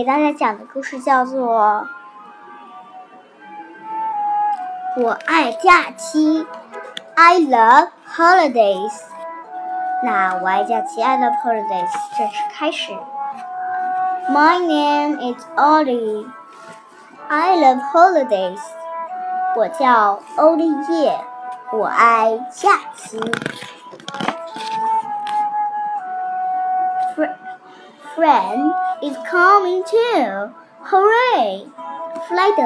给大家讲的故事叫做《我爱假期》，I love holidays。那我爱假期，I love holidays 正式开始。My name is Ollie. I love holidays. 我叫欧丽叶，我爱假期。Friend is coming too. Hooray! 弗莱德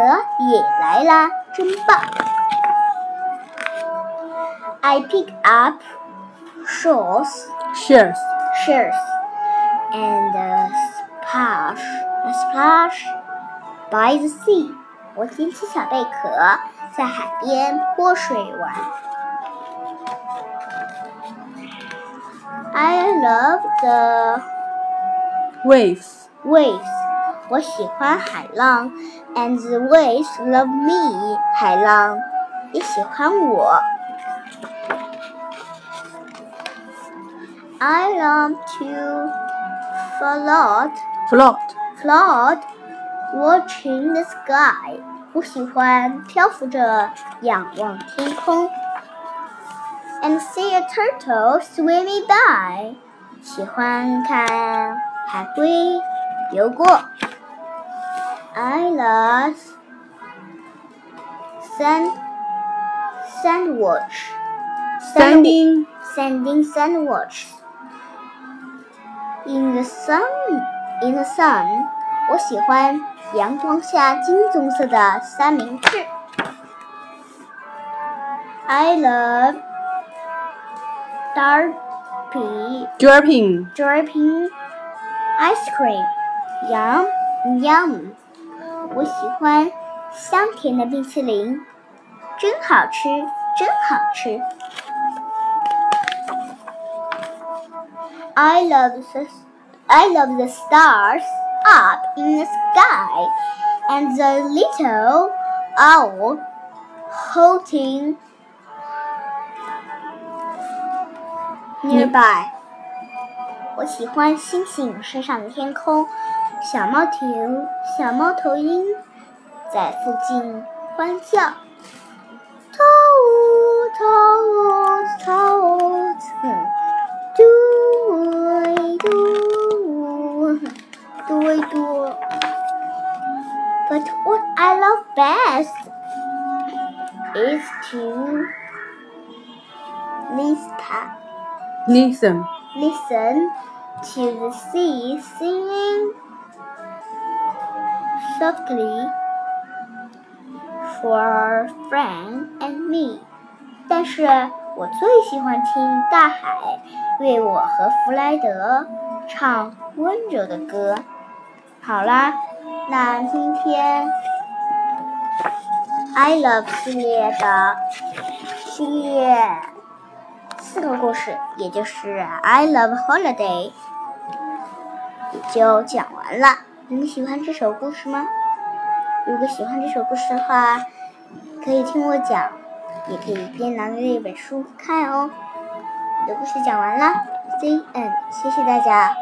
也来啦，真棒！I pick up shorts, Shares. shirts, and uh, splash, splash by the sea. 我捡起小贝壳，在海边泼水玩。I love the Waves. waves. 我喜欢海浪，and the waves love me. 海浪也喜欢我。I love to float, Float. float, watching the sky. 我喜欢漂浮着仰望天空。And see a turtle swimming by. 喜欢看 海龟游过。I love sand sandwich Standing. sanding sandwich in the sun in the sun 我喜欢阳光下金棕色的三明治。I love Darby Dripping. dripping ice cream. Yum, yum. 我喜欢香甜的冰淇淋，真好吃，真好吃。I love the I love the stars up in the sky and the little owl holding nearby. 我喜欢星星身上的天空，小猫头小猫头鹰在附近欢叫，跳舞跳舞跳舞，哼，嘟喂嘟舞，嘟喂嘟。But what I love best is to listen. Listen. Listen to the sea singing softly for Frank and me。但是我最喜欢听大海为我和弗莱德唱温柔的歌。好啦，那今天 I Love 系列的系列。四个故事，也就是 I Love Holiday，也就讲完了。你们喜欢这首故事吗？如果喜欢这首故事的话，可以听我讲，也可以边拿着一本书看哦。我的故事讲完了，C N，谢谢大家。